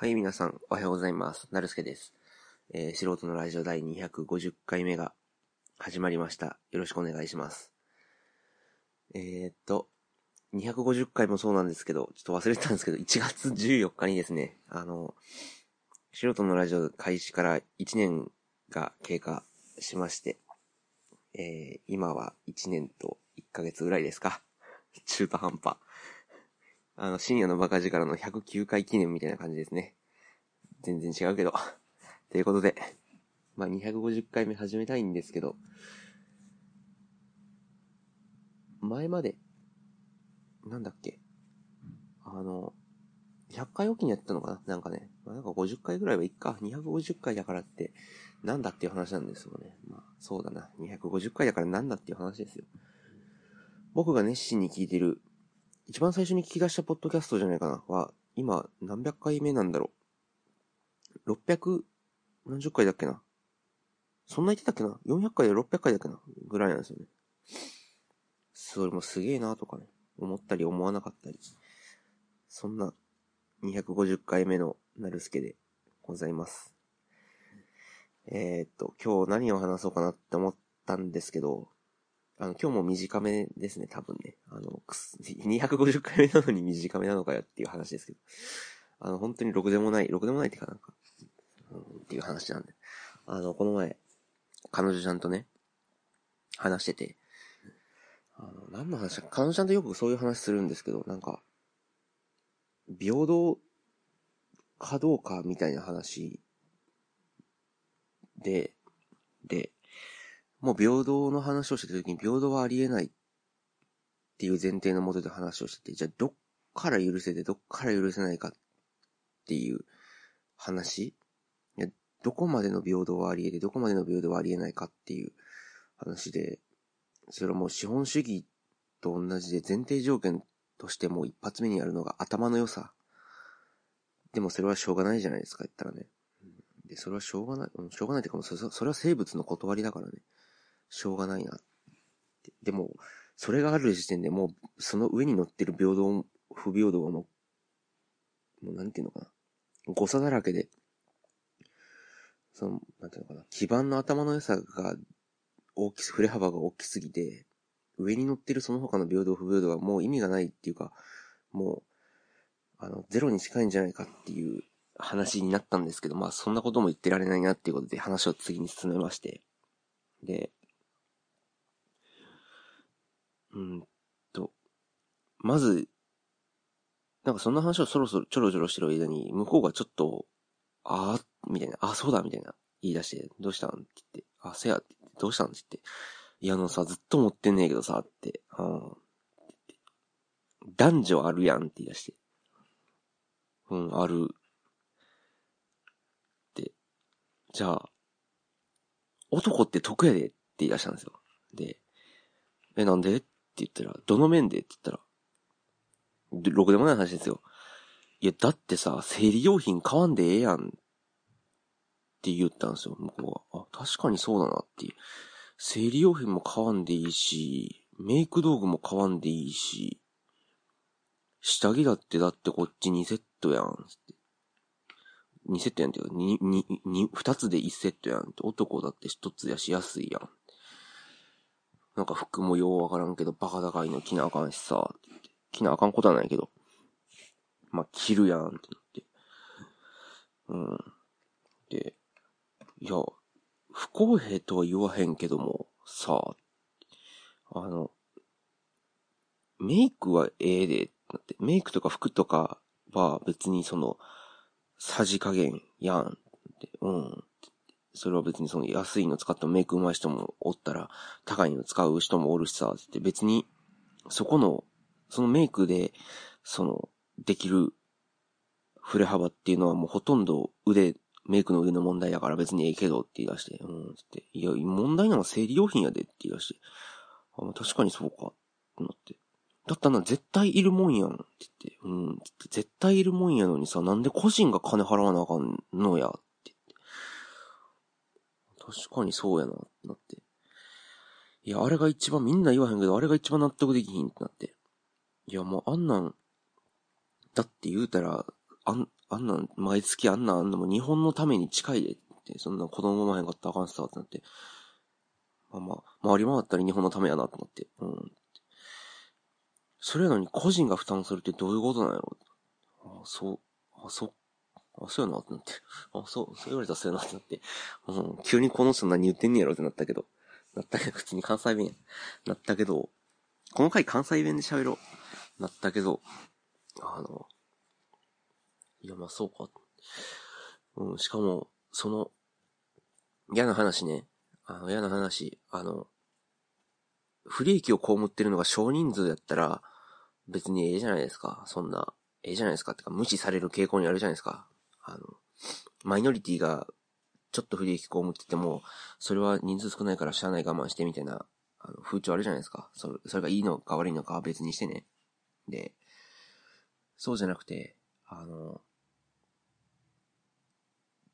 はい、皆さん、おはようございます。なるすけです。えー、素人のラジオ第250回目が始まりました。よろしくお願いします。えー、っと、250回もそうなんですけど、ちょっと忘れてたんですけど、1月14日にですね、あの、素人のラジオ開始から1年が経過しまして、えー、今は1年と1ヶ月ぐらいですか。中途半端。あの、深夜のバカ力の109回記念みたいな感じですね。全然違うけど。ということで、まあ、250回目始めたいんですけど、前まで、なんだっけ、あの、100回おきにやったのかな？なんかね、まあ、なんか50回ぐらいはいっか。250回だからって、なんだっていう話なんですよね。まあ、そうだな。250回だからなんだっていう話ですよ。僕が熱心に聞いてる一番最初に聞き出したポッドキャストじゃないかなは、今何百回目なんだろう。600、何十回だっけなそんな言ってたっけな ?400 回で600回だっけなぐらいなんですよね。それもすげえなとかね、思ったり思わなかったり。そんな250回目のなるすけでございます。えー、っと、今日何を話そうかなって思ったんですけど、あの、今日も短めですね、多分ね。あの、く250回目なのに短めなのかよっていう話ですけど。あの、本当にろくでもない、ろくでもないっていうかなんか、うん、っていう話なんで。あの、この前、彼女ちゃんとね、話してて、あの、何の話彼女ちゃんとよくそういう話するんですけど、なんか、平等かどうかみたいな話で、で、もう平等の話をしてた時に平等はありえないっていう前提のもとで話をしてて、じゃあどっから許せてどっから許せないかっていう話いやどこまでの平等はあり得て、どこまでの平等はあり得ないかっていう話で、それはもう資本主義と同じで前提条件としてもう一発目にやるのが頭の良さ。でもそれはしょうがないじゃないですか、言ったらね。で、それはしょうがない、うん、しょうがないっていうかもうそれは生物の断りだからね。しょうがないな。でも、それがある時点でもう、その上に乗ってる平等、不平等がもう、もうなんていうのかな。誤差だらけで、その、なんていうのかな。基盤の頭の良さが大きす、振れ幅が大きすぎて、上に乗ってるその他の平等不平等はもう意味がないっていうか、もう、あの、ゼロに近いんじゃないかっていう話になったんですけど、まあそんなことも言ってられないなっていうことで話を次に進めまして。で、うんと、まず、なんかそんな話をそろそろちょろちょろしてる間に、向こうがちょっと、あー、みたいな、あ、そうだ、みたいな、言い出して、どうしたんって言って、あ、せや、って言って、どうしたんって言って、いや、あのさ、ずっと持ってんねえけどさ、って、うん。男女あるやんって言い出して。うん、ある。で、じゃあ、男って得やでって言い出したんですよ。で、え、なんで？ってって言ったら、どの面でって言ったら、ろくでもない話ですよ。いや、だってさ、生理用品買わんでええやん。って言ったんですよ、向こうは。あ、確かにそうだなっていう。生理用品も買わんでいいし、メイク道具も買わんでいいし、下着だってだってこっち2セットやん。2セットやんっていうか、2、2、2、つで1セットやんって。男だって1つやし安いやん。なんか服もようわからんけど、バカ高いの着なあかんしさ、着なあかんことはないけど、まあ、着るやんってなって。うん。で、いや、不公平とは言わへんけども、さ、あの、メイクはええで、なって、メイクとか服とかは別にその、さじ加減やんって、うん。それは別にその安いの使ってもメイク上手い人もおったら、高いの使う人もおるしさ、って別に、そこの、そのメイクで、その、できる振れ幅っていうのはもうほとんど腕、メイクの腕の問題だから別にええけどって言い出して、うん、つって、いや、問題なのは生理用品やでって言い出して、あ、まあ、確かにそうか、ってなって。だったら絶対いるもんやん、って言って、うん、絶対いるもんやのにさ、なんで個人が金払わなあかんのや、確かにそうやな、ってなって。いや、あれが一番、みんな言わへんけど、あれが一番納得できひんってなって。いや、もうあんなん、だって言うたら、あん、あんなん、毎月あんなんあんのも日本のために近いでって、そんな子供産まへんかったらあかんさってなって。まあまあ、回り回ったら日本のためやなと思って。うん。それやのに個人が負担するってどういうことなんやろ？ああ、そう、あ、そう、あ、そうやなってなって。あ、そう、そう言われたらそうやなってなって。うん、急にこの人何言ってんねやろってなったけど。なったけど、普通に関西弁や。なったけど、この回関西弁で喋ろう。なったけど、あの、いや、まあそうか。うん、しかも、その、嫌な話ね。あの、嫌な話、あの、不利益を被ってるのが少人数やったら、別にええじゃないですか。そんな、ええじゃないですか。ってか、無視される傾向にあるじゃないですか。あの、マイノリティが、ちょっと不利益被ってても、それは人数少ないからしゃあない我慢してみたいな、あの、風潮あるじゃないですか。それ、それがいいのか悪いのかは別にしてね。で、そうじゃなくて、あの、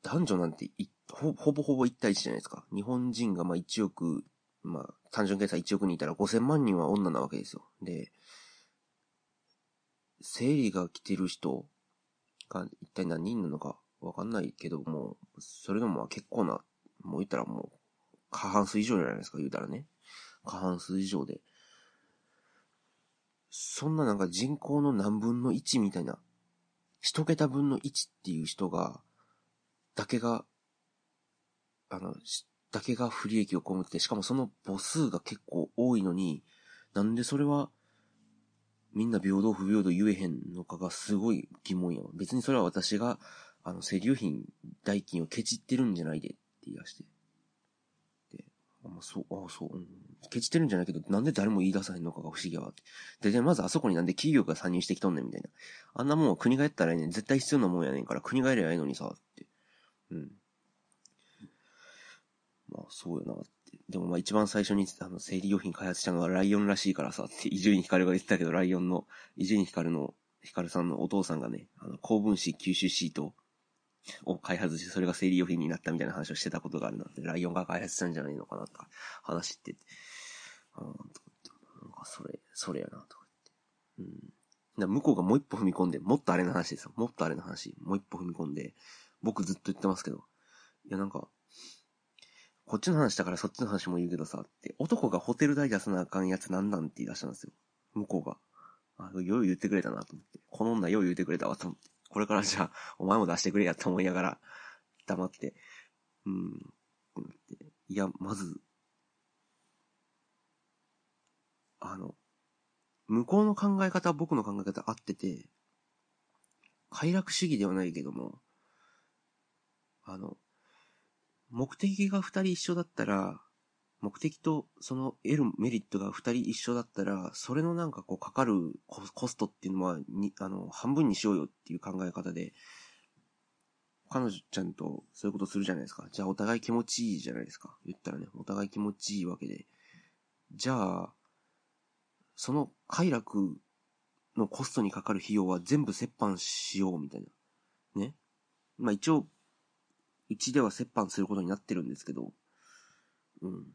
男女なんてほほぼほぼ1対1じゃないですか。日本人がまあ1億、まあ単純計算1億人いたら5000万人は女なわけですよ。で、生理が来てる人が一体何人なのかわかんないけども、それでもまあ結構な、もう言ったらもう過半数以上じゃないですか、言うたらね。過半数以上で。そんななんか人口の何分の1みたいな、一桁分の1っていう人が、だけが、あの、だけが不利益を被って、しかもその母数が結構多いのに、なんでそれは、みんな平等不平等言えへんのかがすごい疑問やわ。別にそれは私が、あの、生理用品代金をケチってるんじゃないでって言い出して。で、あ、まあ、そう、あ、そう、うん。ケチってるんじゃないけど、なんで誰も言い出さへんのかが不思議やわって。で、で、まずあそこになんで企業が参入してきとんねんみたいな。あんなもんは国がやったらねん、絶対必要なもんやねんから、国がやりゃいいのにさ、って。うん。まあ、そうやなっ。でもまあ一番最初に言ってた、あの、生理用品開発したのはライオンらしいからさ、って伊集院光が言ってたけど、ライオンの、伊集院光の、光さんのお父さんがね、あの、高分子吸収シートを開発して、それが生理用品になったみたいな話をしてたことがあるなって、ライオンが開発したんじゃないのかなとか、話ってて、あーとか、なんかそれ、それやな、とか言って。うん。向こうがもう一歩踏み込んで、もっとあれの話ですよ。もっとあれの話。もう一歩踏み込んで、僕ずっと言ってますけど、いやなんか、こっちの話だからそっちの話も言うけどさ、って、男がホテル代出さなあかんやつなんなんって言い出したんですよ。向こうが。あ、よう言ってくれたなと思って。この女よう言ってくれたわと思って。これからじゃあ、お前も出してくれやと思いながら、黙って、うん、ってって。いや、まず、あの、向こうの考え方は僕の考え方合ってて、快楽主義ではないけども、あの、目的が二人一緒だったら、目的とその得るメリットが二人一緒だったら、それのなんかこうかかるコストっていうのは、に、あの、半分にしようよっていう考え方で、彼女ちゃんとそういうことするじゃないですか。じゃあお互い気持ちいいじゃないですか。言ったらね、お互い気持ちいいわけで。じゃあ、その快楽のコストにかかる費用は全部折半しようみたいな。ね。まあ一応、うちでは折半することになってるんですけど、うん。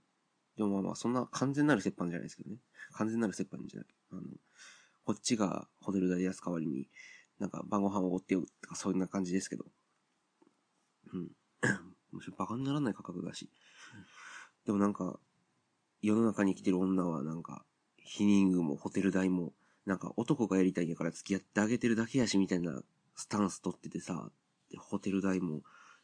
でもまあまあ、そんな完全なる折半じゃないですけどね。完全なる折半じゃない。あの、こっちがホテル代安代わりに、なんか晩ご飯をおごってよとかそんな感じですけど。うん。むしろバカにならない価格だし。でもなんか、世の中に来てる女はなんか、ヒニングもホテル代も、なんか男がやりたいんやから付き合ってあげてるだけやしみたいなスタンス取っててさ、ホテル代も、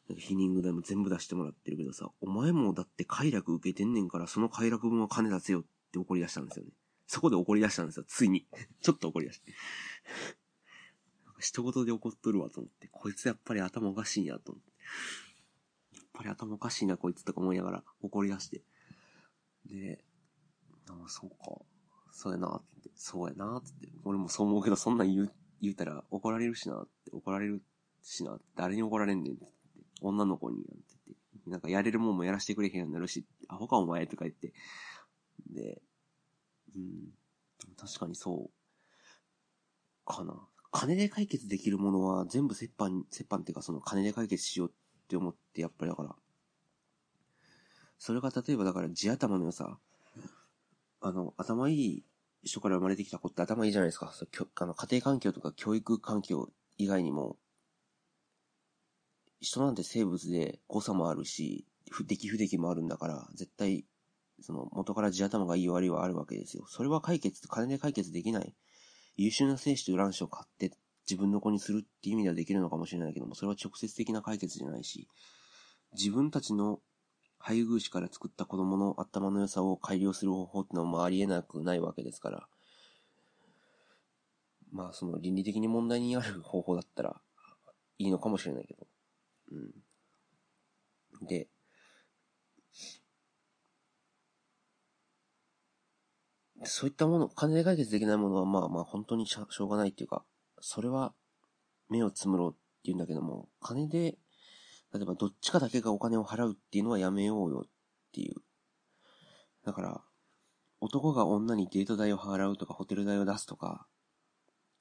なんかヒニング代も全部出してもらってるけどさ、お前もだって快楽受けてんねんから、その快楽分は金出せよって怒り出したんですよね。そこで怒り出したんですよ、ついに。ちょっと怒り出して。一言で怒っとるわと思って、こいつやっぱり頭おかしいんやと思って。やっぱり頭おかしいな、こいつとか思いながら怒り出して。で、ああ、そうか。そうやなって、そうやなって。俺もそう思うけど、そんなん言う、言うたら怒られるしなって、怒られるしな誰に怒られんねんって女の子に、なんて言って、なんかやれるもんもやらせてくれへんようになるし、アホかお前とか言って、で、うん、確かにそう、かな。金で解決できるものは全部折半、折半っていうかその金で解決しようって思って、やっぱりだから、それが例えばだから地頭の良さ、あの、頭いい人から生まれてきた子って頭いいじゃないですか。あの家庭環境とか教育環境以外にも、人なんて生物で誤差もあるし、不出来不出来もあるんだから、絶対、その元から地頭がいい悪いはあるわけですよ。それは解決、金で解決できない。優秀な精子と卵子を買って自分の子にするっていう意味ではできるのかもしれないけども、それは直接的な解決じゃないし、自分たちの配偶士から作った子供の頭の良さを改良する方法ってのもありえなくないわけですから、まあその倫理的に問題にある方法だったらいいのかもしれないけど。うん。で、そういったもの、金で解決できないものはまあまあ本当にしょうがないっていうか、それは目をつむろうって言うんだけども、金で、例えばどっちかだけがお金を払うっていうのはやめようよっていう。だから、男が女にデート代を払うとかホテル代を出すとか、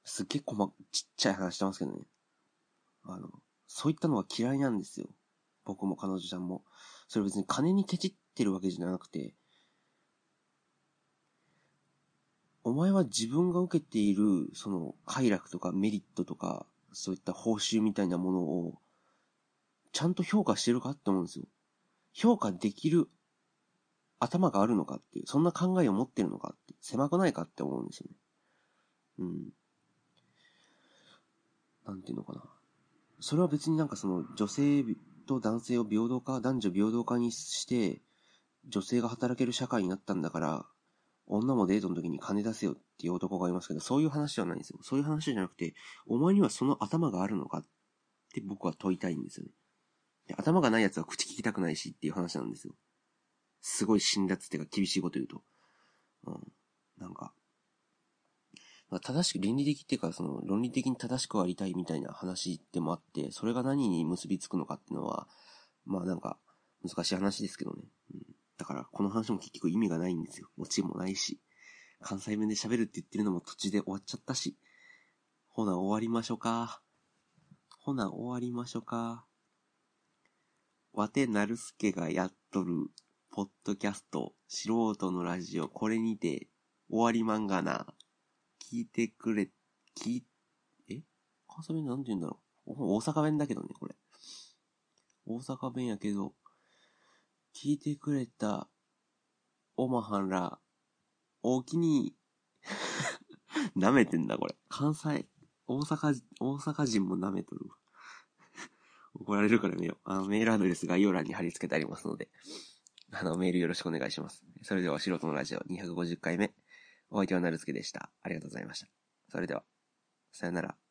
すっげえ細、ちっちゃい話してますけどね。あの、そういったのは嫌いなんですよ。僕も彼女ちゃんも。それ別に金にケチってるわけじゃなくて、お前は自分が受けている、その、快楽とかメリットとか、そういった報酬みたいなものを、ちゃんと評価してるかって思うんですよ。評価できる頭があるのかっていう、そんな考えを持ってるのかって、狭くないかって思うんですよね。うん。なんていうのかな。それは別になんかその女性と男性を平等化、男女平等化にして、女性が働ける社会になったんだから、女もデートの時に金出せよっていう男がいますけど、そういう話ではないんですよ。そういう話じゃなくて、お前にはその頭があるのかって僕は問いたいんですよね。で頭がない奴は口聞きたくないしっていう話なんですよ。すごい辛辣っていうか厳しいこと言うと。うん。なんか、正しく、倫理的っていうか、その、論理的に正しくありたいみたいな話でもあって、それが何に結びつくのかっていうのは、まあなんか、難しい話ですけどね。うん。だから、この話も結局意味がないんですよ。オチもないし。関西弁で喋るって言ってるのも途中で終わっちゃったし。ほな、終わりましょうか。ほな、終わりましょうか。わてなるすけがやっとる、ポッドキャスト、素人のラジオ、これにて、終わりまんがな。聞いてくれ、聞い、え？関西弁なんて言うんだろう大阪弁だけどね、これ。大阪弁やけど、聞いてくれた、おまはんら、おおきに、舐めてんだ、これ。関西、大阪、大阪人も舐めとる。怒られるからねよ。あの、メールアドレス概要欄に貼り付けてありますので、あの、メールよろしくお願いします。それでは、素人のラジオ250回目。お相手はなるすけでした。ありがとうございました。それでは、さよなら。